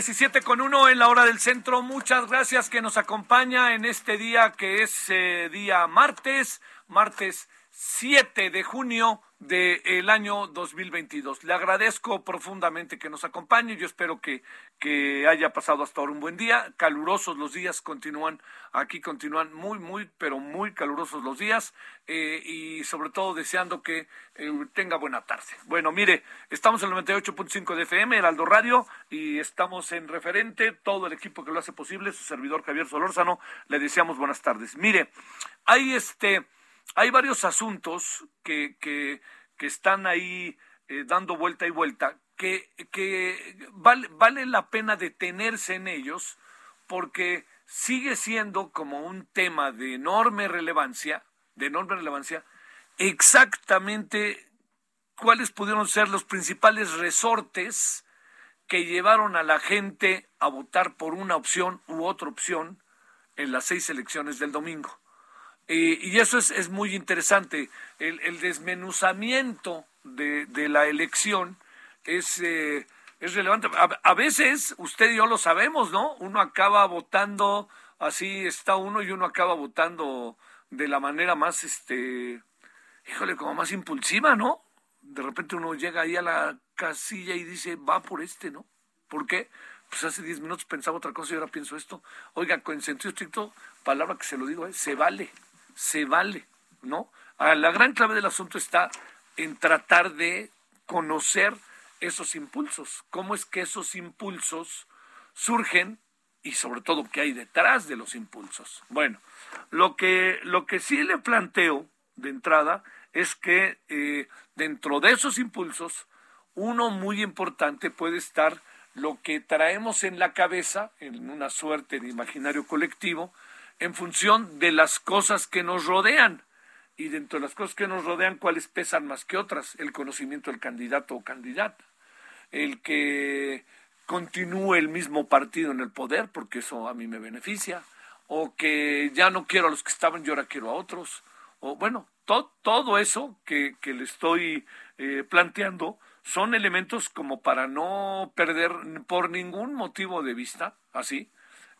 17 con 1 en la hora del centro. Muchas gracias que nos acompaña en este día que es eh, día martes, martes 7 de junio del año 2022. Le agradezco profundamente que nos acompañe. Yo espero que, que haya pasado hasta ahora un buen día. Calurosos los días continúan, aquí continúan muy, muy, pero muy calurosos los días eh, y sobre todo deseando que eh, tenga buena tarde. Bueno, mire, estamos en el 98.5 de FM, Heraldo Radio, y estamos en referente, todo el equipo que lo hace posible, su servidor Javier Solórzano, le deseamos buenas tardes. Mire, hay este hay varios asuntos que, que, están ahí eh, dando vuelta y vuelta que, que vale, vale la pena detenerse en ellos porque sigue siendo como un tema de enorme relevancia, de enorme relevancia, exactamente cuáles pudieron ser los principales resortes que llevaron a la gente a votar por una opción u otra opción en las seis elecciones del domingo. Eh, y eso es, es muy interesante. El, el desmenuzamiento de, de, la elección es, eh, es relevante. A, veces, usted y yo lo sabemos, ¿no? Uno acaba votando, así está uno, y uno acaba votando de la manera más, este, híjole, como más impulsiva, ¿no? De repente uno llega ahí a la casilla y dice, va por este, ¿no? ¿Por qué? Pues hace 10 minutos pensaba otra cosa y ahora pienso esto. Oiga, con sentido estricto, palabra que se lo digo, ¿eh? se vale se vale, ¿no? La gran clave del asunto está en tratar de conocer esos impulsos, cómo es que esos impulsos surgen y sobre todo qué hay detrás de los impulsos. Bueno, lo que, lo que sí le planteo de entrada es que eh, dentro de esos impulsos, uno muy importante puede estar lo que traemos en la cabeza, en una suerte de imaginario colectivo, en función de las cosas que nos rodean. Y dentro de las cosas que nos rodean, ¿cuáles pesan más que otras? El conocimiento del candidato o candidata. El que continúe el mismo partido en el poder, porque eso a mí me beneficia. O que ya no quiero a los que estaban y ahora quiero a otros. O bueno, to, todo eso que, que le estoy eh, planteando son elementos como para no perder por ningún motivo de vista, así,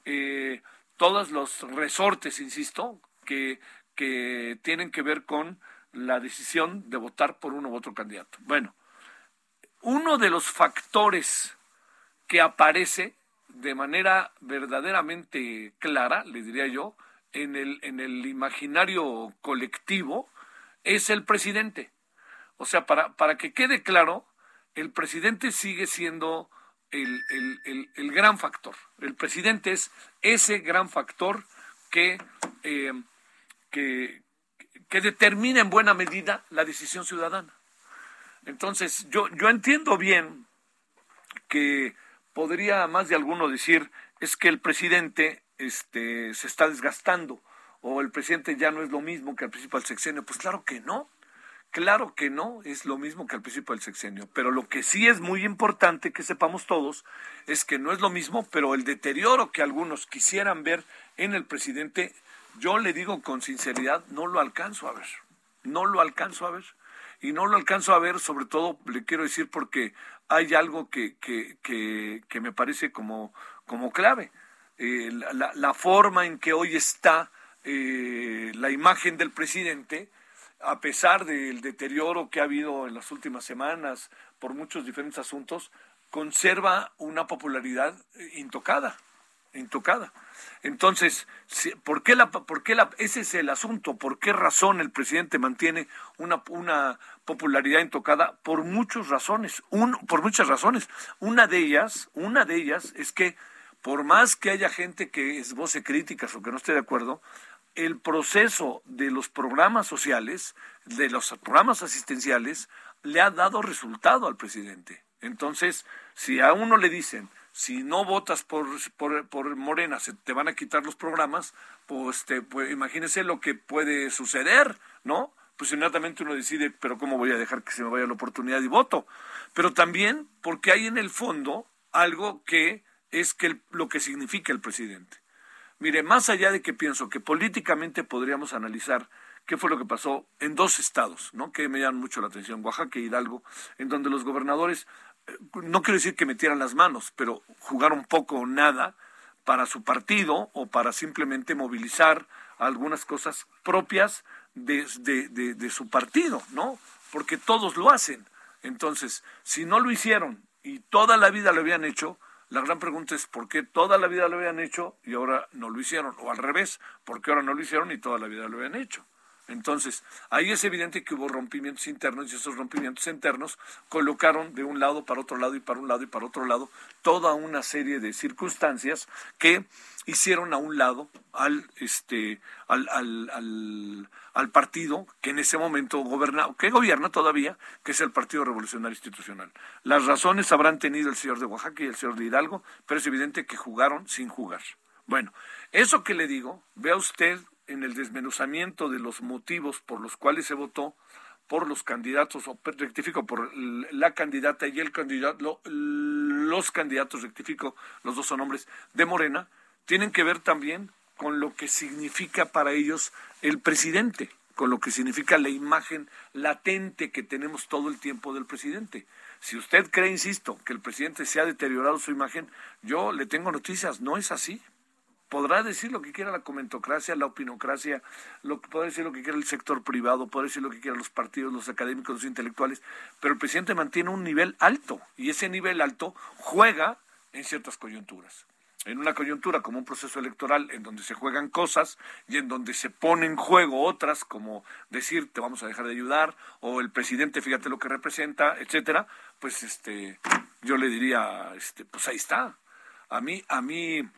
eh, todos los resortes, insisto, que, que tienen que ver con la decisión de votar por uno u otro candidato. Bueno, uno de los factores que aparece de manera verdaderamente clara, le diría yo, en el, en el imaginario colectivo, es el presidente. O sea, para, para que quede claro, el presidente sigue siendo el, el, el, el, gran factor. El presidente es ese gran factor que, eh, que, que, determina en buena medida la decisión ciudadana. Entonces, yo, yo entiendo bien que podría más de alguno decir es que el presidente este, se está desgastando o el presidente ya no es lo mismo que al principio del sexenio. Pues claro que no. Claro que no es lo mismo que al principio del sexenio, pero lo que sí es muy importante que sepamos todos es que no es lo mismo, pero el deterioro que algunos quisieran ver en el presidente yo le digo con sinceridad, no lo alcanzo a ver. No lo alcanzo a ver. Y no lo alcanzo a ver, sobre todo, le quiero decir, porque hay algo que, que, que, me parece como, como clave. Eh, la, la, forma en que hoy está eh, la imagen del presidente, a pesar del deterioro que ha habido en las últimas semanas por muchos diferentes asuntos, conserva una popularidad intocada, intocada. Entonces, ¿por qué la, por qué la, ese es el asunto? ¿Por qué razón el presidente mantiene una, una popularidad intocada? Por muchas razones, un, por muchas razones. Una de ellas, una de ellas es que por más que haya gente que esboce críticas o que no esté de acuerdo, el proceso de los programas sociales, de los programas asistenciales, le ha dado resultado al presidente. Entonces, si a uno le dicen, si no votas por, por, Morena, se te van a quitar los programas, pues, te, pues imagínese lo que puede suceder, ¿no? Pues inmediatamente uno decide, pero ¿cómo voy a dejar que se me vaya la oportunidad y voto? Pero también porque hay en el fondo algo que es que lo que significa el presidente. Mire, más allá de que pienso que políticamente podríamos analizar qué fue lo que pasó en dos estados, ¿no? Que me llaman mucho la atención, Oaxaca e Hidalgo, en donde los gobernadores, eh, no quiero decir que metieran las manos, pero jugaron poco o nada para su partido o para simplemente movilizar algunas cosas propias de, de, de su partido, ¿no? Porque todos lo hacen. Entonces, si no lo hicieron y toda la vida lo habían hecho, la gran pregunta es por qué toda la vida lo habían hecho y ahora no lo hicieron, o al revés, por qué ahora no lo hicieron y toda la vida lo habían hecho. Entonces, ahí es evidente que hubo rompimientos internos y esos rompimientos internos colocaron de un lado para otro lado y para un lado y para otro lado toda una serie de circunstancias que hicieron a un lado al este al, al, al, partido que en ese momento gobierna, que gobierna todavía, que es el Partido Revolucionario Institucional. Las razones habrán tenido el señor de Oaxaca y el señor de Hidalgo, pero es evidente que jugaron sin jugar. Bueno, eso que le digo, vea usted en el desmenuzamiento de los motivos por los cuales se votó por los candidatos, o rectifico, por la candidata y el candidato, los candidatos, rectifico, los dos son hombres, de Morena, tienen que ver también con lo que significa para ellos el presidente, con lo que significa la imagen latente que tenemos todo el tiempo del presidente. Si usted cree, insisto, que el presidente se ha deteriorado su imagen, yo le tengo noticias, no es así podrá decir lo que quiera la comentocracia, la opinocracia, lo, podrá decir lo que quiera el sector privado, podrá decir lo que quiera los partidos, los académicos, los intelectuales, pero el presidente mantiene un nivel alto y ese nivel alto juega en ciertas coyunturas. En una coyuntura como un proceso electoral en donde se juegan cosas y en donde se ponen en juego otras, como decir te vamos a dejar de ayudar, o el presidente fíjate lo que representa, etcétera, pues este yo le diría, este, pues ahí está. A mí, a mí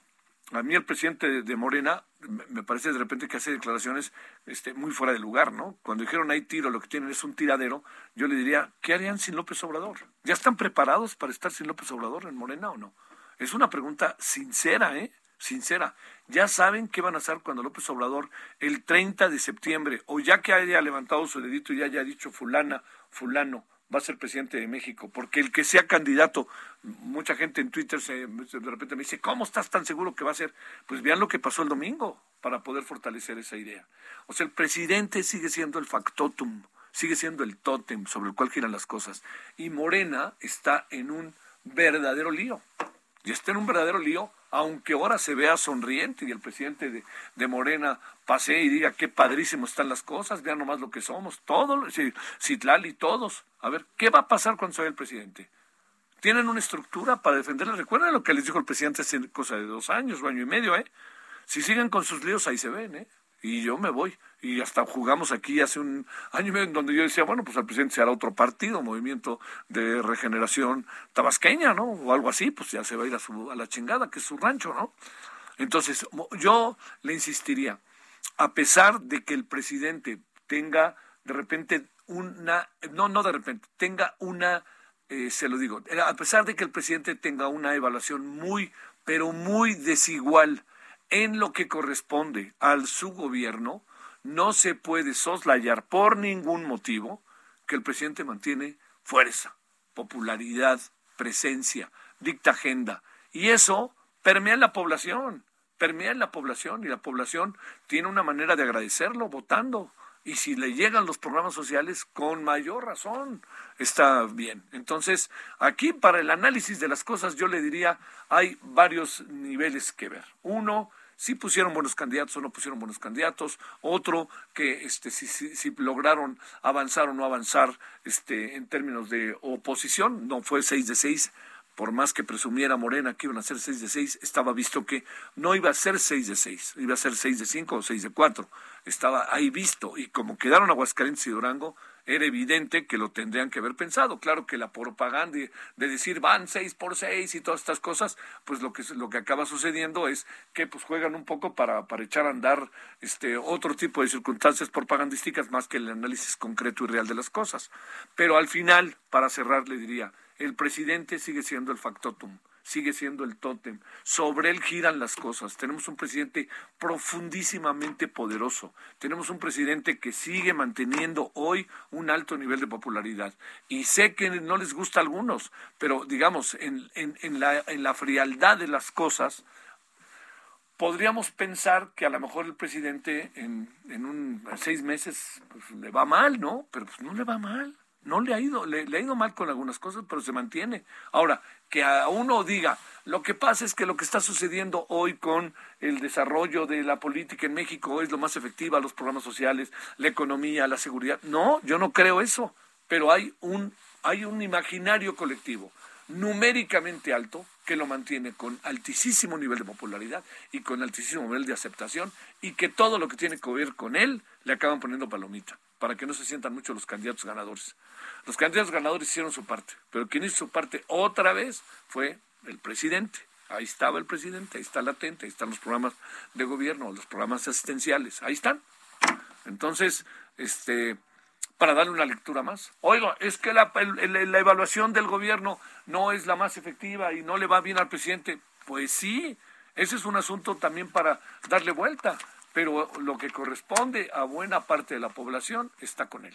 a mí el presidente de Morena me parece de repente que hace declaraciones este, muy fuera de lugar, ¿no? Cuando dijeron hay tiro, lo que tienen es un tiradero, yo le diría, ¿qué harían sin López Obrador? ¿Ya están preparados para estar sin López Obrador en Morena o no? Es una pregunta sincera, ¿eh? Sincera. Ya saben qué van a hacer cuando López Obrador el 30 de septiembre, o ya que haya levantado su dedito y haya dicho fulana, fulano, va a ser presidente de México, porque el que sea candidato, mucha gente en Twitter se, de repente me dice, ¿cómo estás tan seguro que va a ser? Pues vean lo que pasó el domingo para poder fortalecer esa idea. O sea, el presidente sigue siendo el factotum, sigue siendo el tótem sobre el cual giran las cosas. Y Morena está en un verdadero lío. Y está en un verdadero lío aunque ahora se vea sonriente y el presidente de, de, Morena pase y diga qué padrísimo están las cosas, vean nomás lo que somos, todos, Citlali, todos. A ver, ¿qué va a pasar cuando se vaya el presidente? ¿Tienen una estructura para defenderla? Recuerden lo que les dijo el presidente hace cosa de dos años o año y medio, ¿eh? Si siguen con sus líos, ahí se ven, ¿eh? Y yo me voy. Y hasta jugamos aquí hace un año y medio en donde yo decía, bueno, pues el presidente se hará otro partido, movimiento de regeneración tabasqueña, ¿no? O algo así, pues ya se va a ir a, su, a la chingada, que es su rancho, ¿no? Entonces, yo le insistiría, a pesar de que el presidente tenga de repente una, no, no de repente, tenga una, eh, se lo digo, a pesar de que el presidente tenga una evaluación muy, pero muy desigual en lo que corresponde al su gobierno, no se puede soslayar por ningún motivo que el presidente mantiene fuerza, popularidad, presencia, dicta agenda. Y eso permea en la población permea en la población y la población tiene una manera de agradecerlo votando. Y si le llegan los programas sociales, con mayor razón está bien. Entonces, aquí para el análisis de las cosas, yo le diría, hay varios niveles que ver. Uno, si pusieron buenos candidatos o no pusieron buenos candidatos, otro que este si, si, si, lograron avanzar o no avanzar este en términos de oposición, no fue 6 de 6, por más que presumiera Morena que iban a ser 6 de 6, estaba visto que no iba a ser 6 de 6, iba a ser 6 de 5 o 6 de 4. Estaba ahí visto y como quedaron Aguascalientes y Durango, era evidente que lo tendrían que haber pensado. Claro que la propaganda de, decir van seis por seis y todas estas cosas, pues lo que lo que acaba sucediendo es que pues juegan un poco para, para echar a andar este otro tipo de circunstancias propagandísticas más que el análisis concreto y real de las cosas. Pero al final, para cerrar, le diría, el presidente sigue siendo el factotum sigue siendo el tótem. Sobre él giran las cosas. Tenemos un presidente profundísimamente poderoso. Tenemos un presidente que sigue manteniendo hoy un alto nivel de popularidad. Y sé que no les gusta a algunos, pero digamos, en, en, la, frialdad de las cosas, podríamos pensar que a lo mejor el presidente en, en un seis meses pues, le va mal, ¿no? Pero pues no le va mal. No le ha ido, le, ha ido mal con algunas cosas, pero se mantiene. Ahora, que a uno diga, lo que pasa es que lo que está sucediendo hoy con el desarrollo de la política en México es lo más efectiva, los programas sociales, la economía, la seguridad. No, yo no creo eso, pero hay un, hay un imaginario colectivo numéricamente alto que lo mantiene con altísimo nivel de popularidad y con altísimo nivel de aceptación y que todo lo que tiene que ver con él le acaban poniendo palomita para que no se sientan mucho los candidatos ganadores. Los candidatos ganadores hicieron su parte, pero quien hizo su parte otra vez fue el presidente. Ahí estaba el presidente, ahí está latente, ahí están los programas de gobierno, los programas asistenciales, ahí están. Entonces, este, para darle una lectura más. Oiga, es que la, la evaluación del gobierno no es la más efectiva y no le va bien al presidente. Pues sí, ese es un asunto también para darle vuelta pero lo que corresponde a buena parte de la población está con él.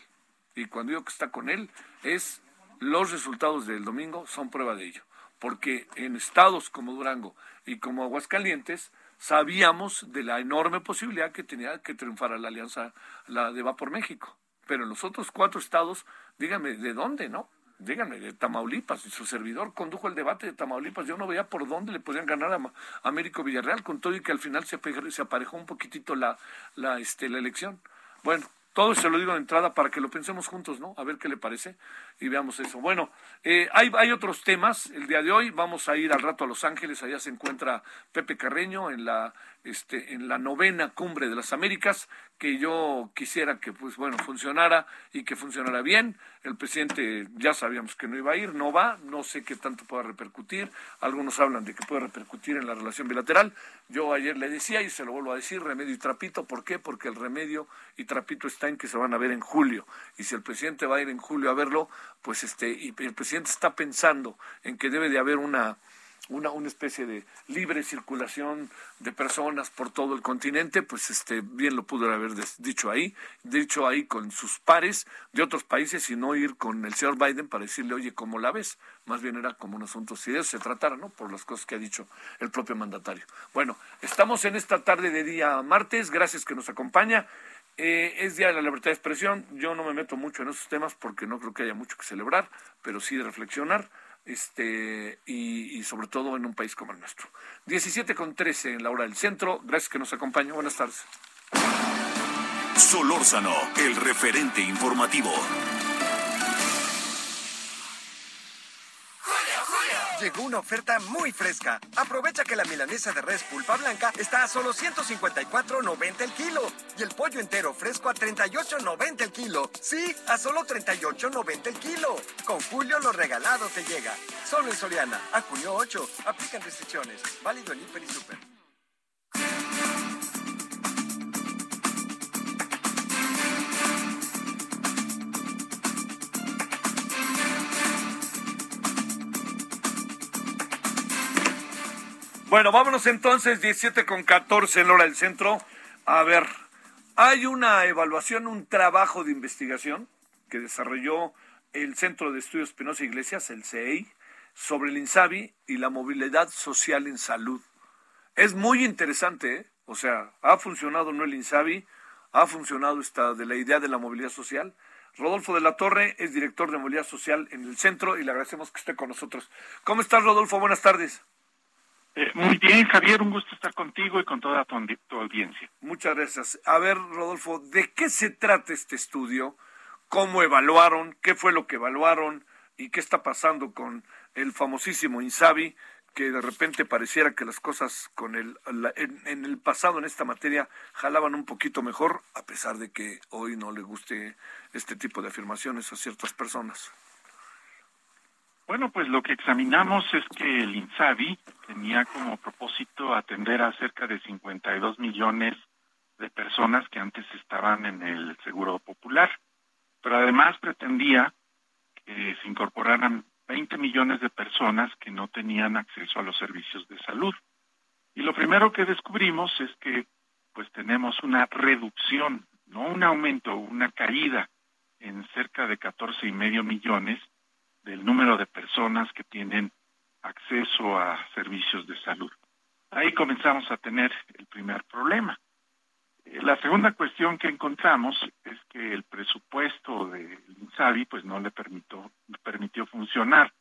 Y cuando digo que está con él, es los resultados del domingo son prueba de ello. Porque en estados como Durango y como Aguascalientes, sabíamos de la enorme posibilidad que tenía que triunfar la alianza la de Va por México. Pero en los otros cuatro estados, dígame, ¿de dónde, no? Díganme, de Tamaulipas, su servidor condujo el debate de Tamaulipas, yo no veía por dónde le podían ganar a, Américo Villarreal, con todo y que al final se, se aparejó un poquitito la, la, este, la elección. Bueno, todo se lo digo de entrada para que lo pensemos juntos, ¿no? A ver qué le parece y veamos eso. Bueno, eh, hay, hay otros temas. El día de hoy vamos a ir al rato a Los Ángeles. Allá se encuentra Pepe Carreño en la, este, en la novena cumbre de las Américas que yo quisiera que pues bueno funcionara y que funcionara bien. El presidente ya sabíamos que no iba a ir, no va, no sé qué tanto pueda repercutir. Algunos hablan de que puede repercutir en la relación bilateral. Yo ayer le decía y se lo vuelvo a decir, remedio y trapito, ¿por qué? Porque el remedio y trapito está en que se van a ver en julio. Y si el presidente va a ir en julio a verlo, pues este y el presidente está pensando en que debe de haber una una, una especie de libre circulación de personas por todo el continente, pues este bien lo pudo haber dicho ahí, dicho ahí con sus pares de otros países y no ir con el señor Biden para decirle, oye, ¿cómo la ves? Más bien era como un asunto, si de eso se tratara, ¿no? Por las cosas que ha dicho el propio mandatario. Bueno, estamos en esta tarde de día martes, gracias que nos acompaña. Eh, es Día de la Libertad de Expresión, yo no me meto mucho en esos temas porque no creo que haya mucho que celebrar, pero sí de reflexionar este, y, sobre todo en un país como el nuestro. 17 con 13 en la hora del centro. Gracias que nos acompaña. Buenas tardes. Solórzano, el referente informativo. Llegó una oferta muy fresca. Aprovecha que la milanesa de res pulpa blanca está a solo 154.90 el kilo y el pollo entero fresco a 38.90 el kilo. Sí, a solo 38.90 el kilo. Con Julio lo regalado te llega. Solo en Soriana. A junio 8. Aplican restricciones. Válido en Hiper y Super. Bueno, vámonos entonces, 17 con 14 en hora del centro. A ver, hay una evaluación, un trabajo de investigación que desarrolló el Centro de Estudios Penosa Iglesias, el CEI, sobre el INSABI y la movilidad social en salud. Es muy interesante, ¿eh? o sea, ha funcionado no el INSABI, ha funcionado esta de la idea de la movilidad social. Rodolfo de la Torre es director de movilidad social en el centro y le agradecemos que esté con nosotros. ¿Cómo estás, Rodolfo? Buenas tardes. Eh, muy bien, Javier, un gusto estar contigo y con toda tu, audiencia. Muchas gracias. A ver, Rodolfo, ¿de qué se trata este estudio? ¿Cómo evaluaron? ¿Qué fue lo que evaluaron? ¿Y qué está pasando con el famosísimo INSABI? que de repente pareciera que las cosas con el, en, el pasado en esta materia jalaban un poquito mejor, a pesar de que hoy no le guste este tipo de afirmaciones a ciertas personas. Bueno, pues lo que examinamos es que el INSABI tenía como propósito atender a cerca de 52 millones de personas que antes estaban en el Seguro Popular, pero además pretendía que se incorporaran 20 millones de personas que no tenían acceso a los servicios de salud. Y lo primero que descubrimos es que pues tenemos una reducción, no un aumento, una caída en cerca de 14 y medio millones del número de personas que tienen acceso a servicios de salud. Ahí comenzamos a tener el primer problema. Eh, la segunda cuestión que encontramos es que el presupuesto del INSABI pues no le permitió, permitió funcionar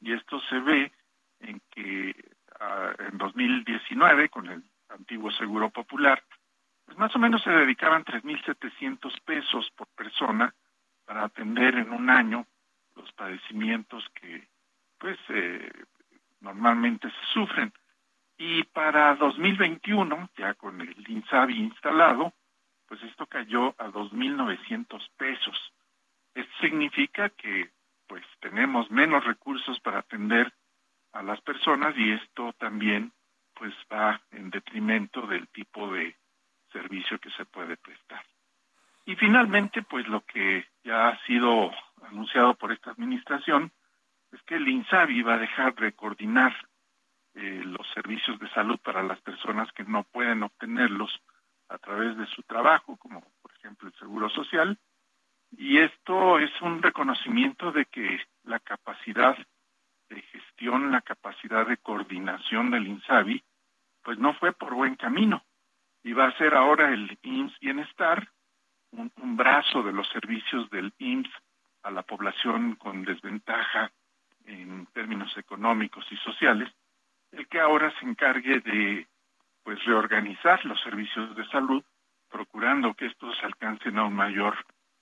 y esto se ve en que ah, en 2019 con el antiguo Seguro Popular pues más o menos se dedicaban 3.700 pesos por persona para atender en un año los padecimientos que pues eh, normalmente se sufren y para 2021, ya con el INSABI instalado, pues esto cayó a 2.900 pesos. Esto significa que pues tenemos menos recursos para atender a las personas y esto también pues va en detrimento del tipo de servicio que se puede prestar. Y finalmente, pues lo que ya ha sido anunciado por esta administración es que el INSABI va a dejar de coordinar eh, los servicios de salud para las personas que no pueden obtenerlos a través de su trabajo, como por ejemplo el Seguro Social. Y esto es un reconocimiento de que la capacidad de gestión, la capacidad de coordinación del INSABI, pues no fue por buen camino. Y va a ser ahora el IMSS Bienestar, un, un brazo de los servicios del IMSS a la población con desventaja en términos económicos y sociales, el que ahora se encargue de pues reorganizar los servicios de salud, procurando que estos alcancen a un mayor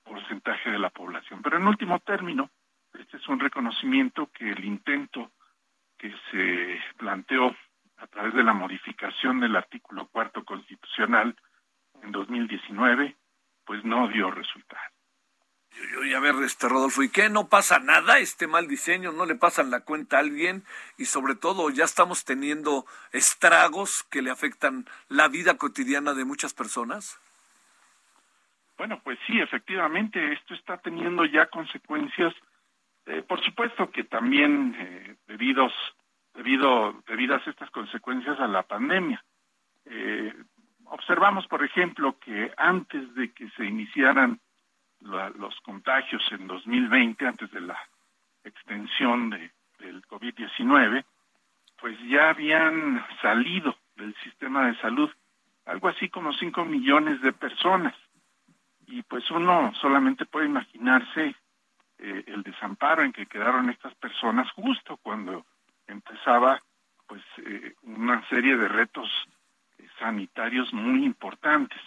porcentaje de la población. Pero en último término, este es un reconocimiento que el intento que se planteó a través de la modificación del artículo cuarto constitucional en 2019, pues no dio resultado. Y a ver, este Rodolfo, ¿y qué? ¿No pasa nada? ¿Este mal diseño no le pasan la cuenta a alguien? Y sobre todo, ya estamos teniendo estragos que le afectan la vida cotidiana de muchas personas. Bueno, pues sí, efectivamente, esto está teniendo ya consecuencias, eh, por supuesto que también eh, debidos, debido, debidas estas consecuencias a la pandemia. Eh, observamos, por ejemplo, que antes de que se iniciaran los contagios en 2020, antes de la extensión de, del COVID-19, pues ya habían salido del sistema de salud algo así como 5 millones de personas. Y pues uno solamente puede imaginarse eh, el desamparo en que quedaron estas personas justo cuando empezaba pues eh, una serie de retos eh, sanitarios muy importantes.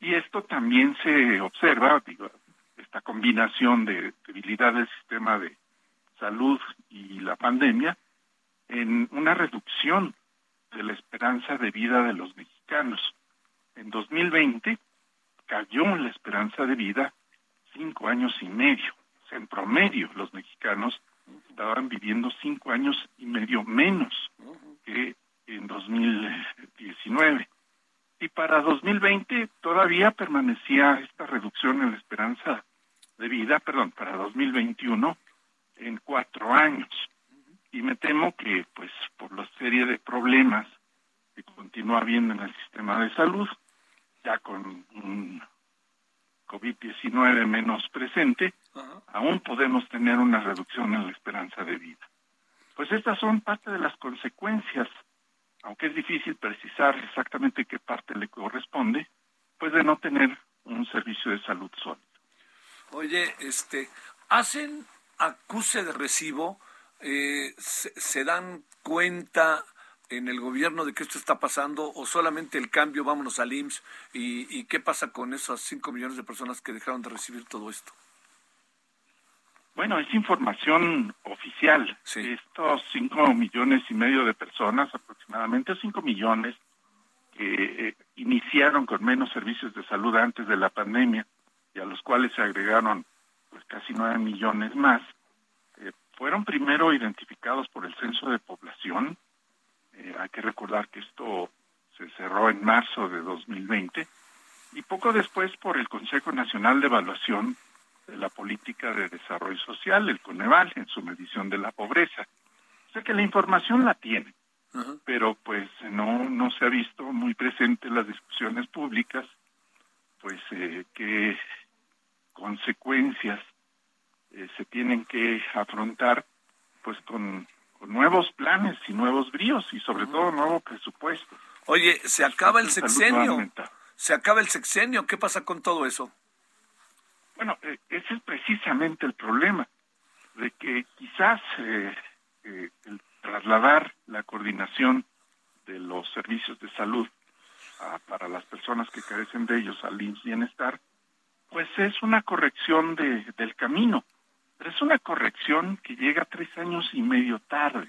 Y esto también se observa, digo, esta combinación de debilidad del sistema de salud y la pandemia, en una reducción de la esperanza de vida de los mexicanos. En 2020 cayó la esperanza de vida cinco años y medio. En promedio los mexicanos estaban viviendo cinco años y medio menos que en 2019. Para 2020 todavía permanecía esta reducción en la esperanza de vida, perdón, para 2021 en cuatro años. Y me temo que, pues, por la serie de problemas que continúa habiendo en el sistema de salud, ya con un COVID-19 menos presente, aún podemos tener una reducción en la esperanza de vida. Pues estas son parte de las consecuencias aunque es difícil precisar exactamente qué parte le corresponde, pues de no tener un servicio de salud sólido. Oye, este, hacen acuse de recibo, eh, se, dan cuenta en el gobierno de que esto está pasando o solamente el cambio, vámonos al IMSS y, qué pasa con esas 5 millones de personas que dejaron de recibir todo esto? Bueno, es información oficial. Estos 5 millones y medio de personas, aproximadamente 5 millones, que eh, iniciaron con menos servicios de salud antes de la pandemia y a los cuales se agregaron pues casi 9 millones más, eh, fueron primero identificados por el censo de población, eh, hay que recordar que esto se cerró en marzo de 2020 y poco después por el Consejo Nacional de Evaluación de la Política de Desarrollo Social, el CONEVAL, en su medición de la pobreza. O sea que la información la tiene, pero pues no, no se ha visto muy presente en las discusiones públicas, pues eh, qué consecuencias eh, se tienen que afrontar pues con con nuevos planes y nuevos bríos y sobre todo nuevo presupuesto. Oye, se acaba el sexenio. Se acaba el sexenio. ¿Qué pasa con todo eso? Bueno, eh, ese es precisamente el problema, de que quizás eh, eh, el trasladar la coordinación de los servicios de salud para las personas que carecen de ellos al INS Bienestar, pues es una corrección de, del camino pero es una corrección que llega tres años y medio tarde.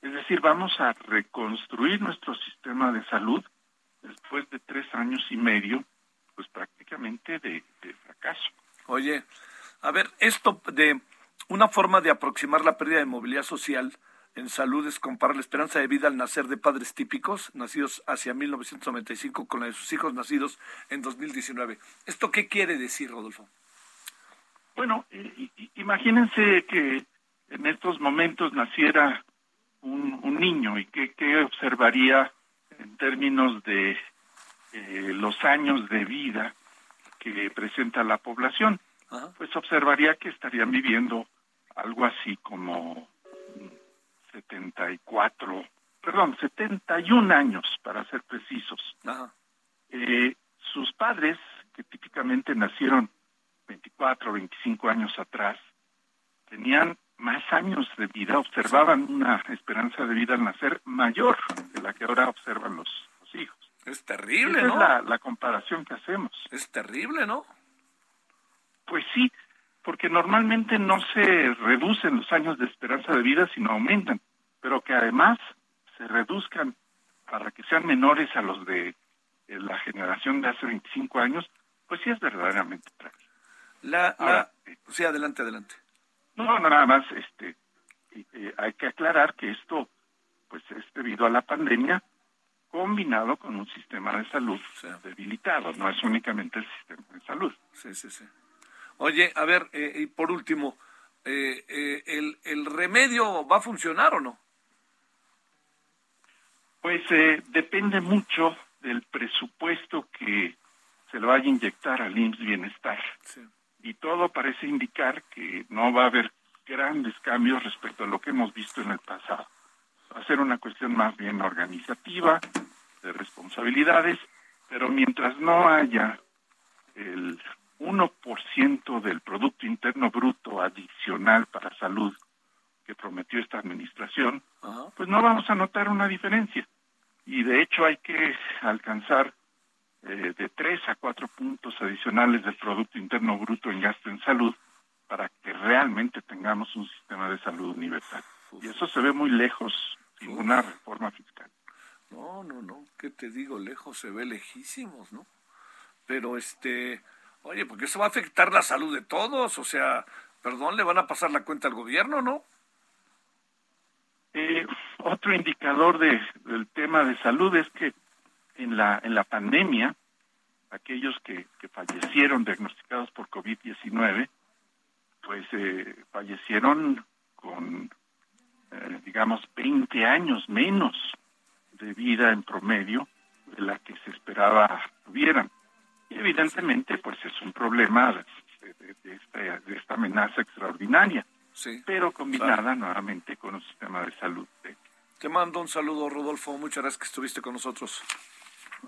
Es decir, vamos a reconstruir nuestro sistema de salud después de tres años y medio, pues prácticamente de, fracaso. Oye, a ver, esto de una forma de aproximar la pérdida de movilidad social en salud es comparar la esperanza de vida al nacer de padres típicos, nacidos hacia 1995, con la de sus hijos nacidos en 2019. ¿Esto qué quiere decir, Rodolfo? Bueno, imagínense que en estos momentos naciera un, niño y qué observaría en términos de eh, los años de vida que presenta la población. Pues observaría que estarían viviendo algo así como 74, perdón, 71 años para ser precisos. Eh, sus padres, que típicamente nacieron 24, 25 años atrás, tenían más años de vida, observaban una esperanza de vida al nacer mayor de la que ahora observan los, hijos. Es terrible, ¿no? Es la, comparación que hacemos. Es terrible, ¿no? Pues sí, porque normalmente no se reducen los años de esperanza de vida, sino aumentan, pero que además se reduzcan para que sean menores a los de la generación de hace 25 años, pues sí es verdaderamente trágico. La, sí, adelante, adelante. No, no, nada más, este, eh, hay que aclarar que esto, pues, es debido a la pandemia combinado con un sistema de salud debilitado, no es únicamente el sistema de salud. Sí, sí, sí. Oye, a ver, eh, y por último, eh, el, ¿el remedio va a funcionar o no? Pues depende mucho del presupuesto que se le vaya a inyectar al IMSS Bienestar. Sí y todo parece indicar que no va a haber grandes cambios respecto a lo que hemos visto en el pasado. Va a ser una cuestión más bien organizativa, de responsabilidades, pero mientras no haya el 1% del Producto Interno Bruto adicional para salud que prometió esta administración, pues no vamos a notar una diferencia. Y de hecho hay que alcanzar eh, de tres a cuatro puntos adicionales del Producto Interno Bruto en gasto en salud para que realmente tengamos un sistema de salud universal. Y eso se ve muy lejos sin una reforma fiscal. No, no, no, ¿qué te digo? Lejos se ve lejísimos, ¿no? Pero este, oye, porque eso va a afectar la salud de todos, o sea, perdón, le van a pasar la cuenta al gobierno, ¿no? Eh, otro indicador de, del tema de salud es que en la, en la pandemia, aquellos que, que fallecieron diagnosticados por COVID-19, pues eh, fallecieron con, eh, digamos, 20 años menos de vida en promedio de la que se esperaba tuvieran. Y evidentemente, pues es un problema de, esta, de esta, amenaza extraordinaria, pero combinada nuevamente con un sistema de salud Te mando un saludo, Rodolfo. Muchas gracias que estuviste con nosotros.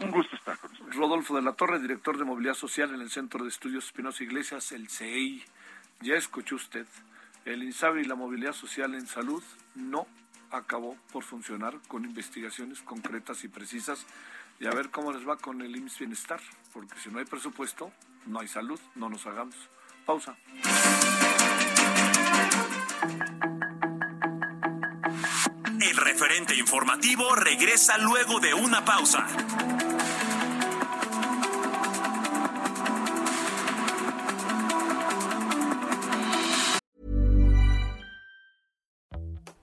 Un gusto estar con usted. Rodolfo de la Torre, director de Movilidad Social en el Centro de Estudios Espinosa Iglesias, el CEI. Ya escuchó usted, el INSABI y la movilidad social en salud no acabó por funcionar con investigaciones concretas y precisas y a ver cómo les va con el IMSS Bienestar, porque si no hay presupuesto, no hay salud, no nos hagamos. Pausa. El referente informativo regresa luego de una pausa.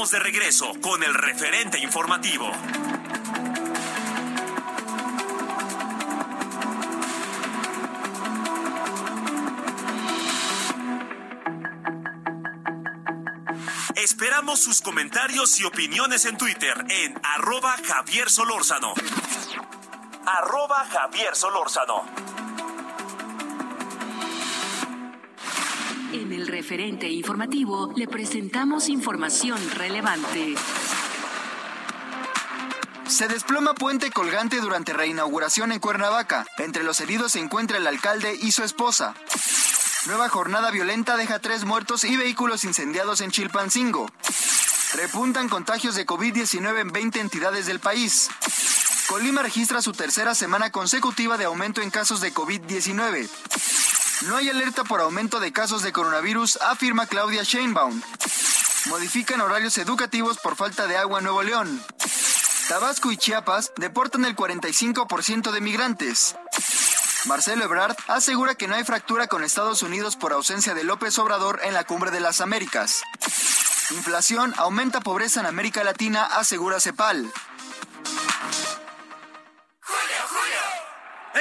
De regreso con el referente informativo. Esperamos sus comentarios y opiniones en Twitter en arroba Javier Solórzano. Javier Solórzano. En el referente informativo le presentamos información relevante. Se desploma puente colgante durante reinauguración en Cuernavaca. Entre los heridos se encuentra el alcalde y su esposa. Nueva jornada violenta deja tres muertos y vehículos incendiados en Chilpancingo. Repuntan contagios de COVID-19 en 20 entidades del país. Colima registra su tercera semana consecutiva de aumento en casos de COVID-19. No hay alerta por aumento de casos de coronavirus, afirma Claudia Sheinbaum. Modifican horarios educativos por falta de agua en Nuevo León. Tabasco y Chiapas deportan el 45% de migrantes. Marcelo Ebrard asegura que no hay fractura con Estados Unidos por ausencia de López Obrador en la cumbre de las Américas. Inflación aumenta pobreza en América Latina, asegura CEPAL.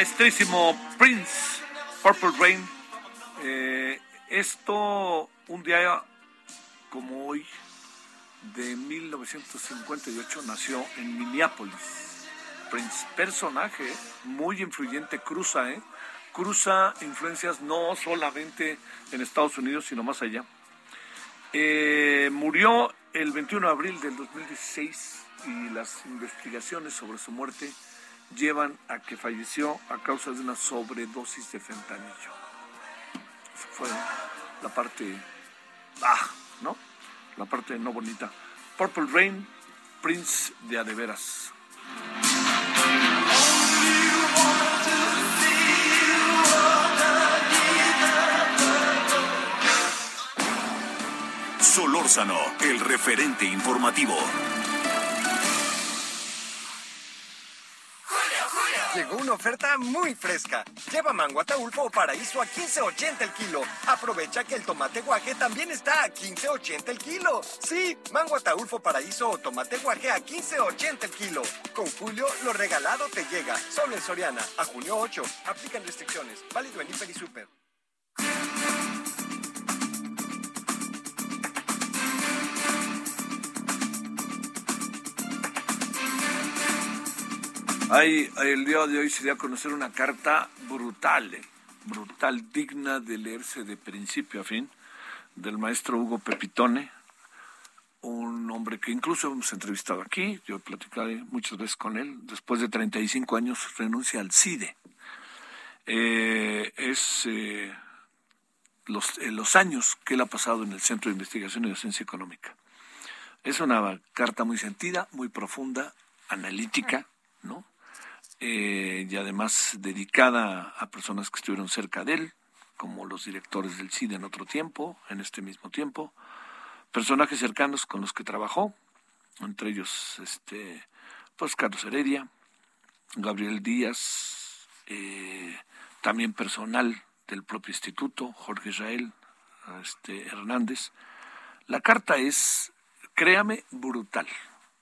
Maestrísimo Prince, Purple Rain. Eh, esto, un día como hoy, de 1958, nació en Minneapolis. Prince, personaje muy influyente, cruza, ¿eh? Cruza influencias no solamente en Estados Unidos, sino más allá. Eh, murió el 21 de abril del 2016 y las investigaciones sobre su muerte llevan a que falleció a causa de una sobredosis de fentanillo. Esa fue la parte ah, ¿no? La parte no bonita. Purple Rain, Prince de Adeveras. Solórzano, el referente informativo. Una oferta muy fresca. Lleva mango ataulfo o paraíso a 15.80 el kilo. Aprovecha que el tomate guaje también está a 15.80 el kilo. Sí, mango ataulfo paraíso o tomate guaje a 15.80 el kilo. Con Julio, lo regalado te llega. Solo en Soriana. A junio 8. Aplican restricciones. Válido en Hiper y Super. Hay, el día de hoy se dio a conocer una carta brutal, eh, brutal, digna de leerse de principio a fin, del maestro Hugo Pepitone, un hombre que incluso hemos entrevistado aquí, yo platicaré muchas veces con él, después de 35 años renuncia al CIDE. Eh, es eh, los, los años que él ha pasado en el Centro de Investigación y Docencia Económica. Es una carta muy sentida, muy profunda, analítica, ¿no? Eh, y además dedicada a personas que estuvieron cerca de él, como los directores del CIDE en otro tiempo, en este mismo tiempo, personajes cercanos con los que trabajó, entre ellos este, pues Carlos Heredia, Gabriel Díaz, eh, también personal del propio instituto, Jorge Israel este, Hernández. La carta es, créame, brutal,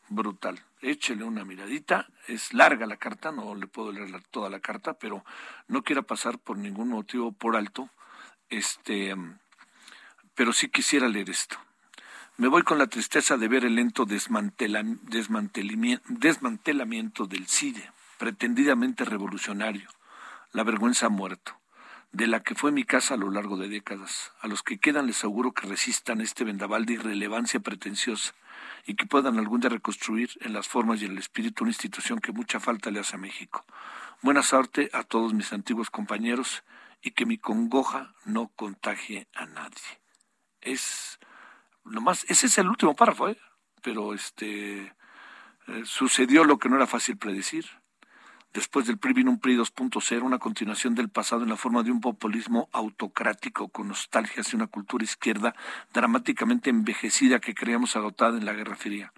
brutal échele una miradita. Es larga la carta, no le puedo leer toda la carta, pero no quiera pasar por ningún motivo por alto. Este, pero sí quisiera leer esto. Me voy con la tristeza de ver el lento desmantelamiento del CIDE, pretendidamente revolucionario. La vergüenza muerto de la que fue mi casa a lo largo de décadas. A los que quedan les aseguro que resistan este vendaval de irrelevancia pretenciosa y que puedan algún día reconstruir en las formas y en el espíritu una institución que mucha falta le hace a México. Buena suerte a todos mis antiguos compañeros y que mi congoja no contagie a nadie. Es nomás, ese es el último párrafo, ¿eh? pero este eh, sucedió lo que no era fácil predecir. Después del PRI un PRI 2.0, una continuación del pasado en la forma de un populismo autocrático con nostalgia hacia una cultura izquierda dramáticamente envejecida que creíamos agotada en la Guerra Fría.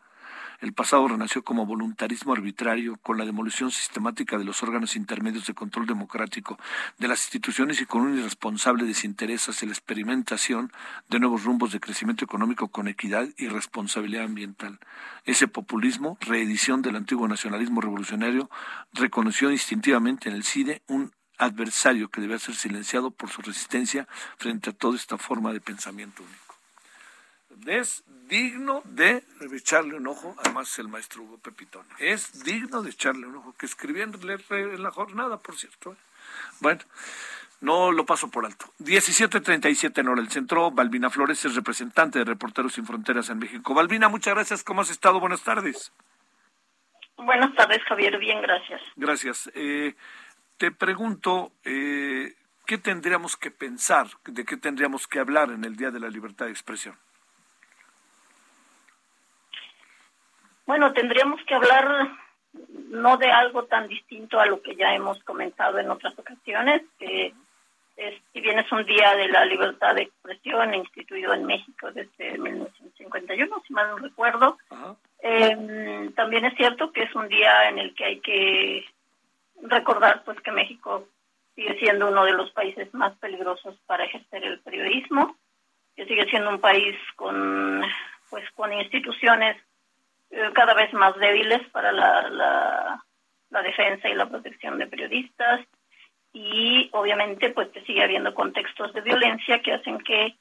El pasado renació como voluntarismo arbitrario, con la demolición sistemática de los órganos intermedios de control democrático, de las instituciones y con un irresponsable desinterés hacia la experimentación de nuevos rumbos de crecimiento económico con equidad y responsabilidad ambiental. Ese populismo, reedición del antiguo nacionalismo revolucionario, reconoció instintivamente en el CIDE un adversario que debía ser silenciado por su resistencia frente a toda esta forma de pensamiento único es digno de echarle un ojo, además el maestro Hugo Pepitón, es digno de echarle un ojo, que escribía en la jornada, por cierto. ¿eh? Bueno, no lo paso por alto. 17.37 en hora el centro, Balbina Flores es representante de Reporteros Sin Fronteras en México. Balbina, muchas gracias, ¿cómo has estado? Buenas tardes. Buenas tardes, Javier, bien, gracias. Gracias. Eh, te pregunto, eh, ¿qué tendríamos que pensar, de qué tendríamos que hablar en el Día de la Libertad de Expresión? Bueno, tendríamos que hablar no de algo tan distinto a lo que ya hemos comentado en otras ocasiones, que si bien es un día de la libertad de expresión instituido en México desde 1951, si mal no recuerdo, em, también es cierto que es un día en el que hay que recordar pues que México sigue siendo uno de los países más peligrosos para ejercer el periodismo, que sigue siendo un país con pues con instituciones eh, cada vez más débiles para la, la, defensa y la protección de periodistas y obviamente pues sigue habiendo contextos de violencia que hacen que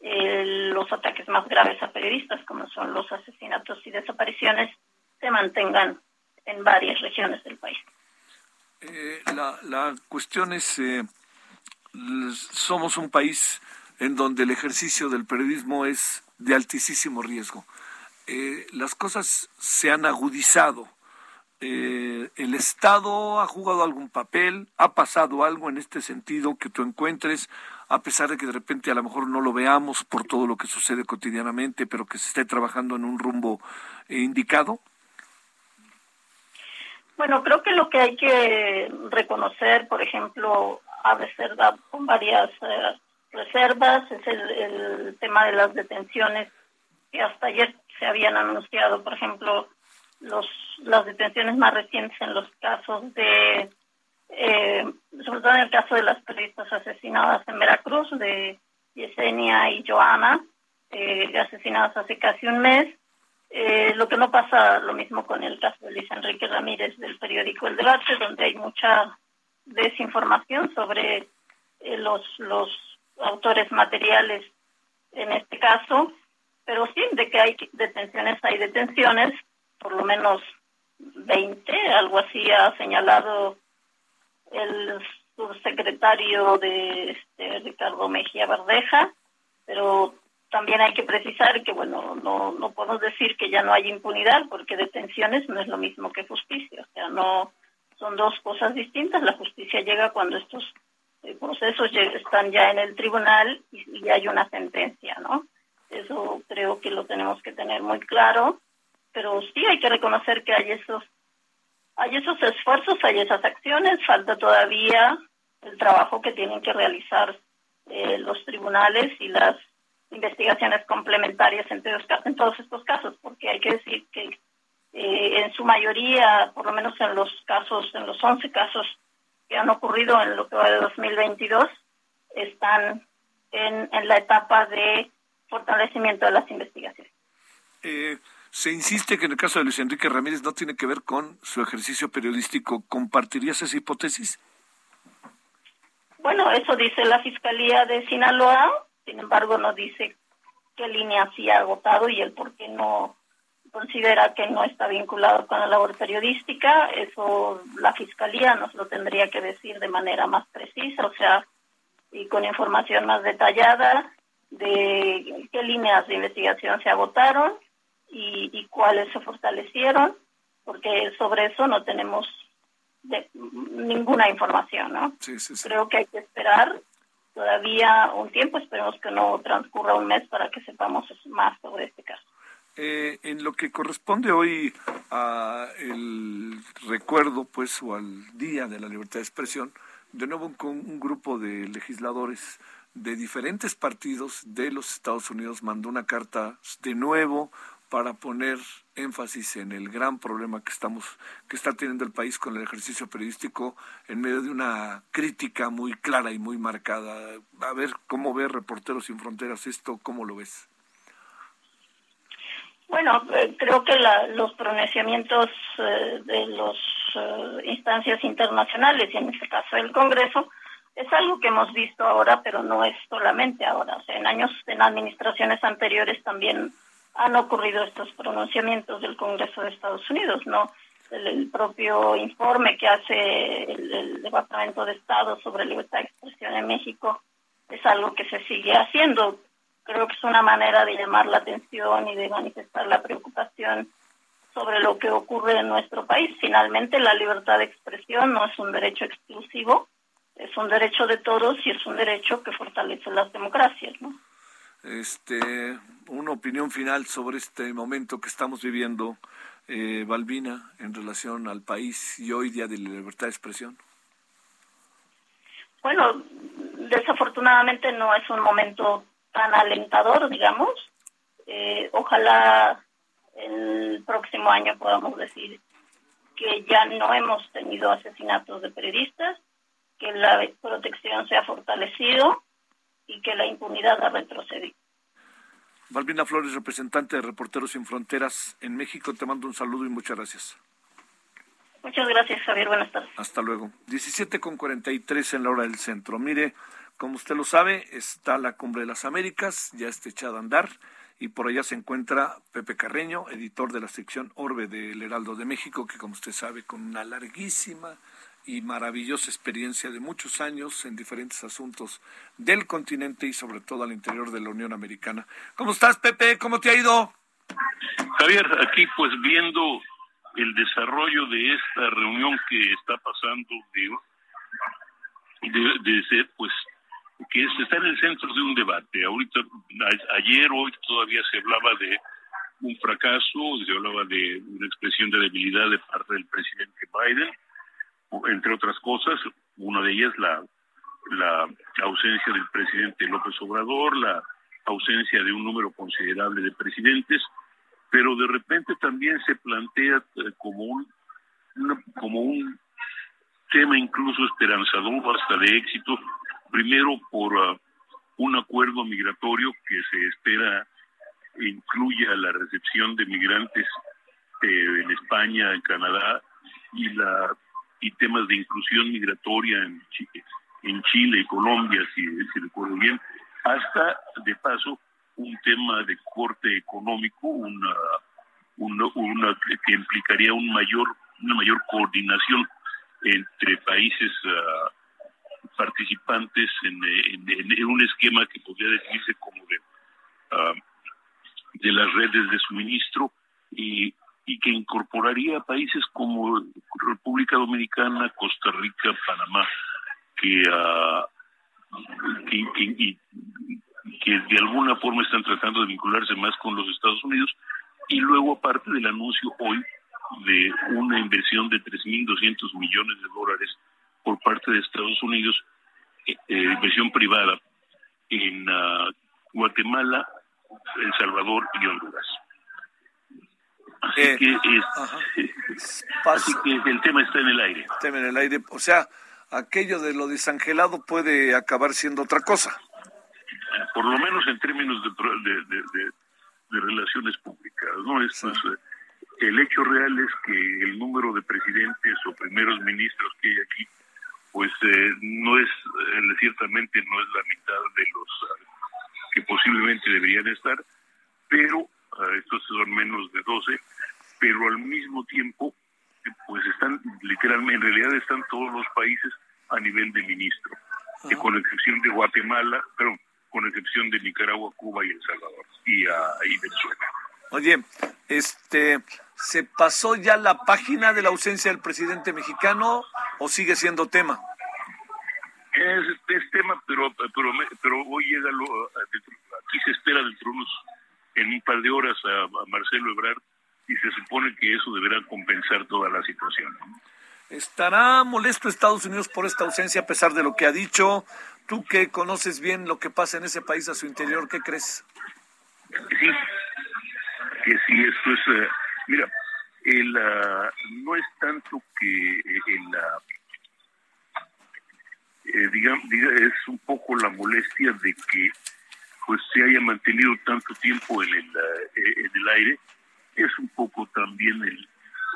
eh, los ataques más graves a periodistas como son los asesinatos y desapariciones se mantengan en varias regiones del país. Eh, la, la cuestión es, somos un país en donde el ejercicio del periodismo es de altísimo riesgo. Eh, las cosas se han agudizado. Eh, ¿El Estado ha jugado algún papel? ¿Ha pasado algo en este sentido que tú encuentres, a pesar de que de repente a lo mejor no lo veamos por todo lo que sucede cotidianamente, pero que se esté trabajando en un rumbo eh, indicado? Bueno, creo que lo que hay que reconocer, por ejemplo, a reserva con varias reservas, es el, el tema de las detenciones que hasta ayer se habían anunciado, por ejemplo, los, las detenciones más recientes en los casos de eh, sobre todo en el caso de las periodistas asesinadas en Veracruz, de Yesenia y Joana, eh, asesinadas hace casi un mes. Eh, lo que no pasa lo mismo con el caso de Luis Enrique Ramírez del periódico El Debate, donde hay mucha desinformación sobre eh, los, los autores materiales en este caso, pero sí, de que hay detenciones, hay detenciones, por lo menos 20, algo así ha señalado el subsecretario de este, Ricardo Mejía Verdeja, pero también hay que precisar que, bueno, no, no podemos decir que ya no hay impunidad, porque detenciones no es lo mismo que justicia, o sea, no son dos cosas distintas. La justicia llega cuando estos eh, procesos están ya en el tribunal y, y hay una sentencia, ¿no? Eso creo que lo tenemos que tener muy claro, pero sí hay que reconocer que hay esos hay esos esfuerzos, hay esas acciones, falta todavía el trabajo que tienen que realizar eh, los tribunales y las investigaciones complementarias en todos, en todos estos casos, porque hay que decir que eh, en su mayoría, por lo menos en los casos, en los 11 casos que han ocurrido en lo que va de 2022, están en, en la etapa de fortalecimiento de las investigaciones. Eh, se insiste que en el caso de Luis Enrique Ramírez no tiene que ver con su ejercicio periodístico. ¿Compartirías esa hipótesis? Bueno, eso dice la Fiscalía de Sinaloa, sin embargo no dice qué línea sí ha agotado y el por qué no considera que no está vinculado con la labor periodística. Eso la Fiscalía nos lo tendría que decir de manera más precisa, o sea, y con información más detallada de qué líneas de investigación se agotaron y, cuáles se fortalecieron, porque sobre eso no tenemos ninguna información, ¿no? Creo que hay que esperar todavía un tiempo, esperemos que no transcurra un mes para que sepamos más sobre este caso. Eh, en lo que corresponde hoy a el recuerdo, pues, o al Día de la Libertad de Expresión, de nuevo un, un grupo de legisladores de diferentes partidos de los Estados Unidos mandó una carta de nuevo para poner énfasis en el gran problema que estamos que está teniendo el país con el ejercicio periodístico en medio de una crítica muy clara y muy marcada. A ver cómo ve Reporteros sin Fronteras esto, cómo lo ves. Bueno, eh, creo que la, los pronunciamientos eh, de las eh, instancias internacionales y en este caso el Congreso es algo que hemos visto ahora, pero no es solamente ahora. O sea, en años, en administraciones anteriores también han ocurrido estos pronunciamientos del Congreso de Estados Unidos, ¿no? El, propio informe que hace el, Departamento de Estado sobre libertad de expresión en México es algo que se sigue haciendo. Creo que es una manera de llamar la atención y de manifestar la preocupación sobre lo que ocurre en nuestro país. Finalmente, la libertad de expresión no es un derecho exclusivo, es un derecho de todos y es un derecho que fortalece las democracias, ¿no? Este, una opinión final sobre este momento que estamos viviendo, eh, Balbina, en relación al país y hoy día de la libertad de expresión. Bueno, desafortunadamente no es un momento tan alentador, digamos. Eh, ojalá el próximo año podamos decir que ya no hemos tenido asesinatos de periodistas, que la protección se ha fortalecido y que la impunidad ha retrocedido. Malvina Flores, representante de Reporteros Sin Fronteras en México, te mando un saludo y muchas gracias. Muchas gracias, Javier. Buenas tardes. Hasta luego. 17 con 43 en la hora del centro. Mire, como usted lo sabe, está la Cumbre de las Américas, ya está echada a andar, y por allá se encuentra Pepe Carreño, editor de la sección Orbe del Heraldo de México, que como usted sabe, con una larguísima y maravillosa experiencia de muchos años en diferentes asuntos del continente y sobre todo al interior de la Unión Americana. ¿Cómo estás, Pepe? ¿Cómo te ha ido? Javier, aquí pues viendo el desarrollo de esta reunión que está pasando de, de, ser pues que está en el centro de un debate. Ahorita, ayer, hoy todavía se hablaba de un fracaso, se hablaba de una expresión de debilidad de parte del presidente Biden, entre otras cosas, una de ellas la, la ausencia del presidente López Obrador, la ausencia de un número considerable de presidentes, pero de repente también se plantea eh, como un como un tema incluso esperanzador, hasta de éxito, primero por ah, un acuerdo migratorio que se espera incluya la recepción de migrantes eh, en España, en Canadá y la y temas de inclusión migratoria en Chile, en Chile y Colombia, si, si recuerdo bien, hasta de paso un tema de corte económico, una, una, que implicaría un mayor, una mayor coordinación entre países ah, participantes en, un esquema que podría decirse como de, ah, de las redes de suministro y, y que incorporaría países como República Dominicana, Costa Rica, Panamá, que, uh, que, que de alguna forma están tratando de vincularse más con los Estados Unidos y luego aparte del anuncio hoy de una inversión de 3.200 millones de dólares por parte de Estados Unidos, eh, eh inversión privada en uh, Guatemala, El Salvador y Honduras. Así, eh, que es, así que el tema está en el aire. Tema en el aire. O sea, aquello de lo desangelado puede acabar siendo otra cosa por lo menos en términos de, de, relaciones públicas. no es, pues, eh, El hecho real es que el número de presidentes o primeros ministros que hay aquí, pues eh, no es, eh, ciertamente no es la mitad de los que posiblemente deberían estar, pero estos son menos de 12, pero al mismo tiempo, pues están literalmente, en realidad están todos los países a nivel de ministro, que con excepción de Guatemala, pero con excepción de Nicaragua, Cuba y El Salvador y, uh, Venezuela. Oye, este, ¿se pasó ya la página de la ausencia del presidente mexicano o sigue siendo tema? Es, es tema, pero, pero, pero hoy llega lo, aquí se espera dentro de unos, en un par de horas a, Marcelo Ebrard y se supone que eso deberá compensar toda la situación. ¿Estará molesto Estados Unidos por esta ausencia a pesar de lo que ha dicho? Tú que conoces bien lo que pasa en ese país a su interior, ¿qué crees? Sí, que sí, esto es, eh, mira, el, uh, no es tanto que eh, el, uh, digamos, es un poco la molestia de que pues se haya mantenido tanto tiempo en el, en el aire, es un poco también el,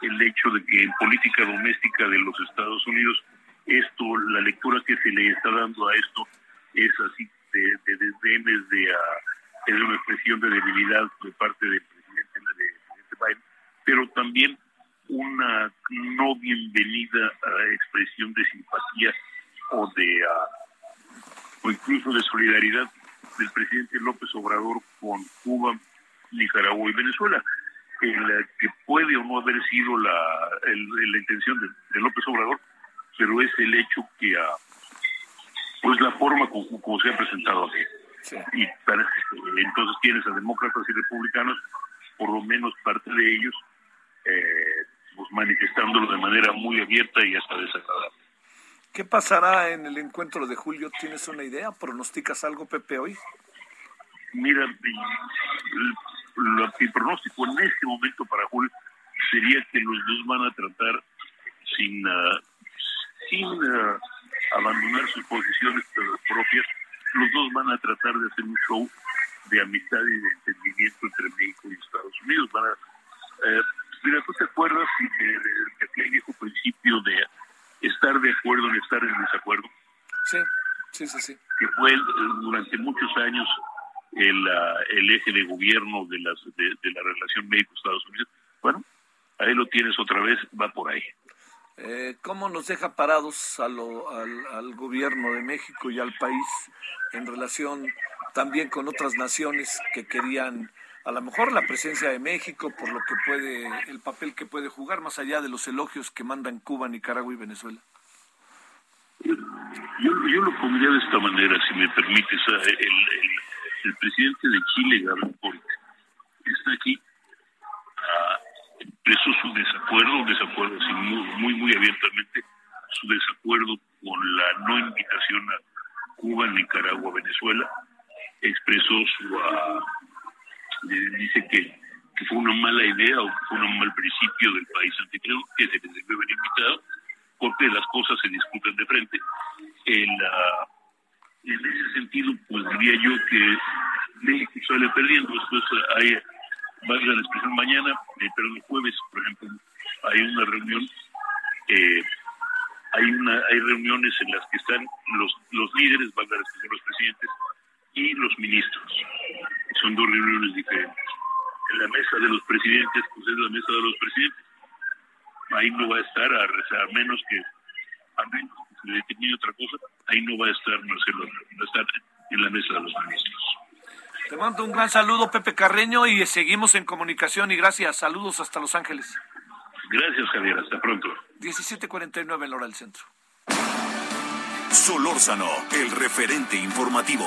el hecho de que en política doméstica de los Estados Unidos esto, la lectura que se le está dando a esto es así de, de desdenes, de, uh, es una expresión de debilidad de parte del presidente, de, Biden, pero también una no bienvenida uh, expresión de simpatía o de o incluso de solidaridad del presidente López Obrador con Cuba, Nicaragua y Venezuela. El, que puede o no haber sido la, la intención de López Obrador, pero es el hecho que, uh, pues la forma como, se ha presentado aquí. Y entonces tienes a demócratas y republicanos, por lo menos parte de ellos, eh, pues manifestándolo de manera muy abierta y hasta desagradable. ¿Qué pasará en el encuentro de julio? ¿Tienes una idea? ¿Pronosticas algo, Pepe, hoy? Mira, el, pronóstico en este momento para julio sería que los dos van a tratar sin, uh, sin uh, abandonar sus posiciones propias, los dos van a tratar de hacer un show de amistad y de entendimiento entre México y Estados Unidos. Van a, eh, mira, ¿tú te acuerdas de, aquel viejo principio de estar de acuerdo en estar en desacuerdo? Sí, sí, sí, sí. Que fue durante muchos años el, el eje de gobierno de, las, de, de la relación México-Estados Unidos. Bueno, ahí lo tienes otra vez, va por ahí. Eh, ¿Cómo nos deja parados al, al, gobierno de México y al país en relación también con otras naciones que querían a lo mejor la presencia de México por lo que puede, el papel que puede jugar más allá de los elogios que mandan Cuba, Nicaragua y Venezuela? Yo, lo pondría de esta manera, si me permites. El, presidente de Chile, Gabriel está aquí expresó su desacuerdo, un desacuerdo así muy, muy, abiertamente, su desacuerdo con la no invitación a Cuba, Nicaragua, Venezuela, expresó su, uh, dice que, fue una mala idea o fue un mal principio del país anterior que se les debió haber invitado porque las cosas se discuten de frente. En, en ese sentido, pues diría yo que México sale perdiendo. Después hay, valga la expresión, mañana, eh, pero el jueves, por ejemplo, hay una reunión, eh, hay una hay reuniones en las que están los, los líderes, valga la expresión, los presidentes y los ministros. Son dos reuniones diferentes. En la mesa de los presidentes, pues es la mesa de los presidentes. Ahí no va a estar, a, rezar menos que, a menos que se determine otra cosa, ahí no va a estar Marcelo, va a estar en la mesa de los ministros. Te mando un gran saludo, Pepe Carreño, y seguimos en comunicación y gracias. Saludos hasta Los Ángeles. Gracias, Javier. Hasta pronto. 17.49 en la hora del centro. Solórzano, el referente informativo.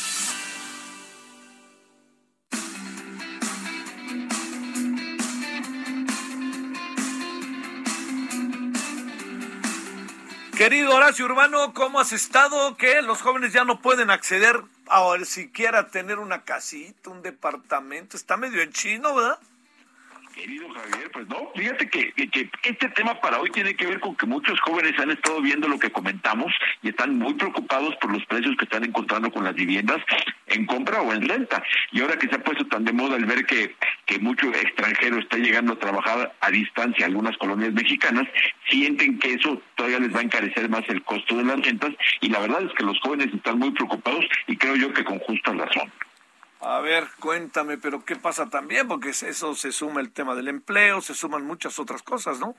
Querido Horacio Urbano, ¿cómo has estado? Que los jóvenes ya no pueden acceder a siquiera tener una casita, un departamento. Está medio en chino, ¿verdad? Querido Javier, pues no, fíjate que, este tema para hoy tiene que ver con que muchos jóvenes han estado viendo lo que comentamos y están muy preocupados por los precios que están encontrando con las viviendas en compra o en renta. Y ahora que se ha puesto tan de moda el ver que, que mucho extranjero está llegando a trabajar a distancia algunas colonias mexicanas, sienten que eso todavía les va a encarecer más el costo de las rentas y la verdad es que los jóvenes están muy preocupados y creo yo que con justa razón. A ver, cuéntame, pero ¿qué pasa también? Porque eso se suma el tema del empleo, se suman muchas otras cosas, ¿no?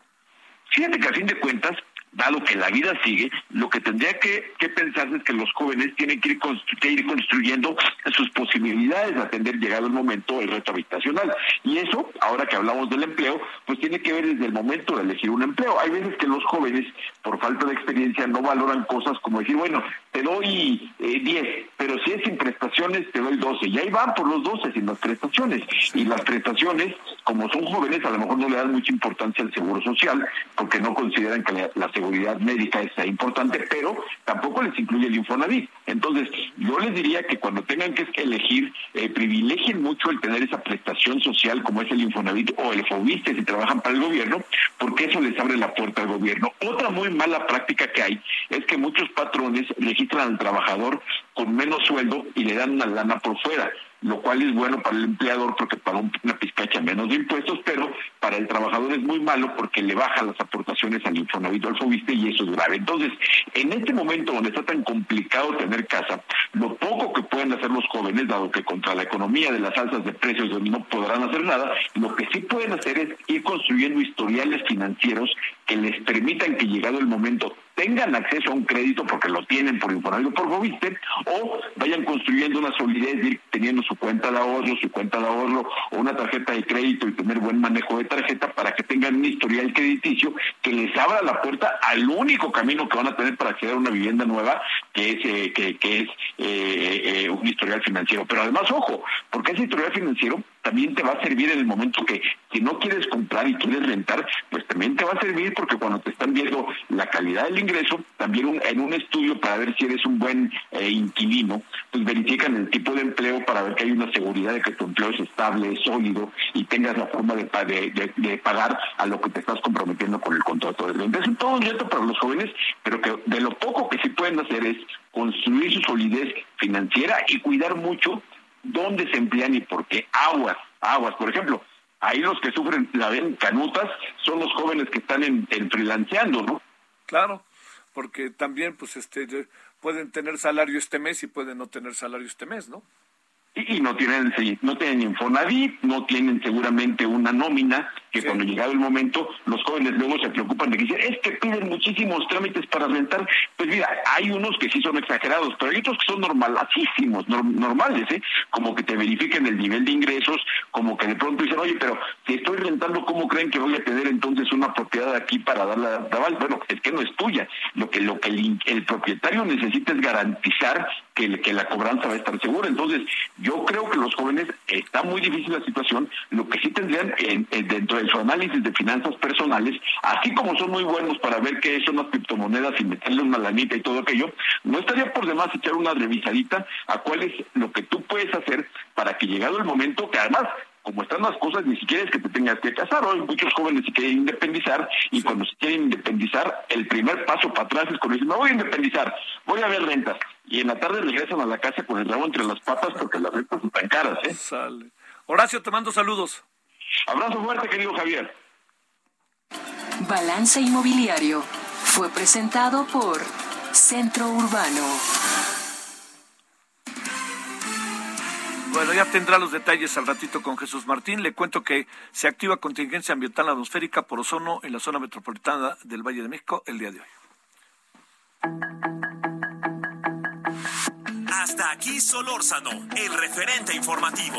Fíjate que a fin de cuentas, dado que la vida sigue, lo que tendría que, que pensarse es que los jóvenes tienen que ir, que ir construyendo sus posibilidades de atender, llegado el momento, el reto habitacional. Y eso, ahora que hablamos del empleo, pues tiene que ver desde el momento de elegir un empleo. Hay veces que los jóvenes, por falta de experiencia, no valoran cosas como decir, bueno, te doy 10, eh, pero si es sin prestaciones, te doy 12. Y ahí van por los 12 sin las prestaciones. Y las prestaciones, como son jóvenes, a lo mejor no le dan mucha importancia al seguro social, porque no consideran que la, seguridad médica es importante, pero tampoco les incluye el Infonavit. Entonces, yo les diría que cuando tengan que elegir, eh, privilegien mucho el tener esa prestación social como es el Infonavit o el FOBISTE si trabajan para el gobierno, porque eso les abre la puerta al gobierno. Otra muy mala práctica que hay es que muchos patrones registran al trabajador con menos sueldo y le dan una lana por fuera lo cual es bueno para el empleador porque paga una pizcacha menos impuestos, pero para el trabajador es muy malo porque le bajan las aportaciones al Infonavit o al Fobiste y eso es grave. Entonces, en este momento donde está tan complicado tener casa, lo poco que pueden hacer los jóvenes, dado que contra la economía de las alzas de precios no podrán hacer nada, lo que sí pueden hacer es ir construyendo historiales financieros que les permitan que llegado el momento tengan acceso a un crédito porque lo tienen por Infonavit o por Fobiste, o vayan construyendo una solidez ir teniendo su cuenta de ahorro, su cuenta de ahorro o una tarjeta de crédito y tener buen manejo de tarjeta para que tengan un historial crediticio que les abra la puerta al único camino que van a tener para acceder a una vivienda nueva, que es, eh, que, que, es eh, eh, un historial financiero. Pero además, ojo, porque ese historial financiero también te va a servir en el momento que si no quieres comprar y quieres rentar, pues también te va a servir porque cuando te están viendo la calidad del ingreso, también en un estudio para ver si eres un buen eh, inquilino, pues verifican el tipo de empleo para ver que hay una seguridad de que tu empleo es estable, es sólido y tengas la forma de, de, pagar a lo que te estás comprometiendo con el contrato de renta. Es todo un reto para los jóvenes, pero que de lo poco que sí pueden hacer es construir su solidez financiera y cuidar mucho dónde se emplean y por qué. Aguas, aguas. Por ejemplo, ahí los que sufren la ven canutas son los jóvenes que están en, en freelanceando, ¿no? Claro, porque también pues este pueden tener salario este mes y pueden no tener salario este mes, ¿no? Y, no tienen no tienen Infonavit, no tienen seguramente una nómina que cuando llegado el momento, los jóvenes luego se preocupan de que dicen, es que piden muchísimos trámites para rentar. Pues mira, hay unos que sí son exagerados, pero hay otros que son normalísimos, normales, ¿eh? Como que te verifiquen el nivel de ingresos, como que de pronto dicen, oye, pero si estoy rentando, ¿cómo creen que voy a tener entonces una propiedad aquí para darle a aval? Bueno, es que no es tuya. Lo que, lo que el, propietario necesita es garantizar que, que la cobranza va a estar segura. Entonces, yo creo que los jóvenes, está muy difícil la situación, lo que sí tendrían dentro de su análisis de finanzas personales, así como son muy buenos para ver qué son las criptomonedas y meterle una lanita y todo aquello, no estaría por demás echar una revisadita a cuál es lo que tú puedes hacer para que llegado el momento, que además como están las cosas, ni siquiera es que te tengas que casar. Hoy muchos jóvenes se quieren independizar y cuando se quieren independizar, el primer paso para atrás es cuando dicen, me voy a independizar, voy a ver rentas. Y en la tarde regresan a la casa con el rabo entre las patas porque las rentas están caras. ¿eh? Sale. Horacio, te mando saludos. Abrazo fuerte, querido Javier. Balance Inmobiliario fue presentado por Centro Urbano. Bueno, ya tendrá los detalles al ratito con Jesús Martín. Le cuento que se activa contingencia ambiental atmosférica por ozono en la zona metropolitana del Valle de México el día de hoy. Hasta aquí Solórzano, el referente informativo.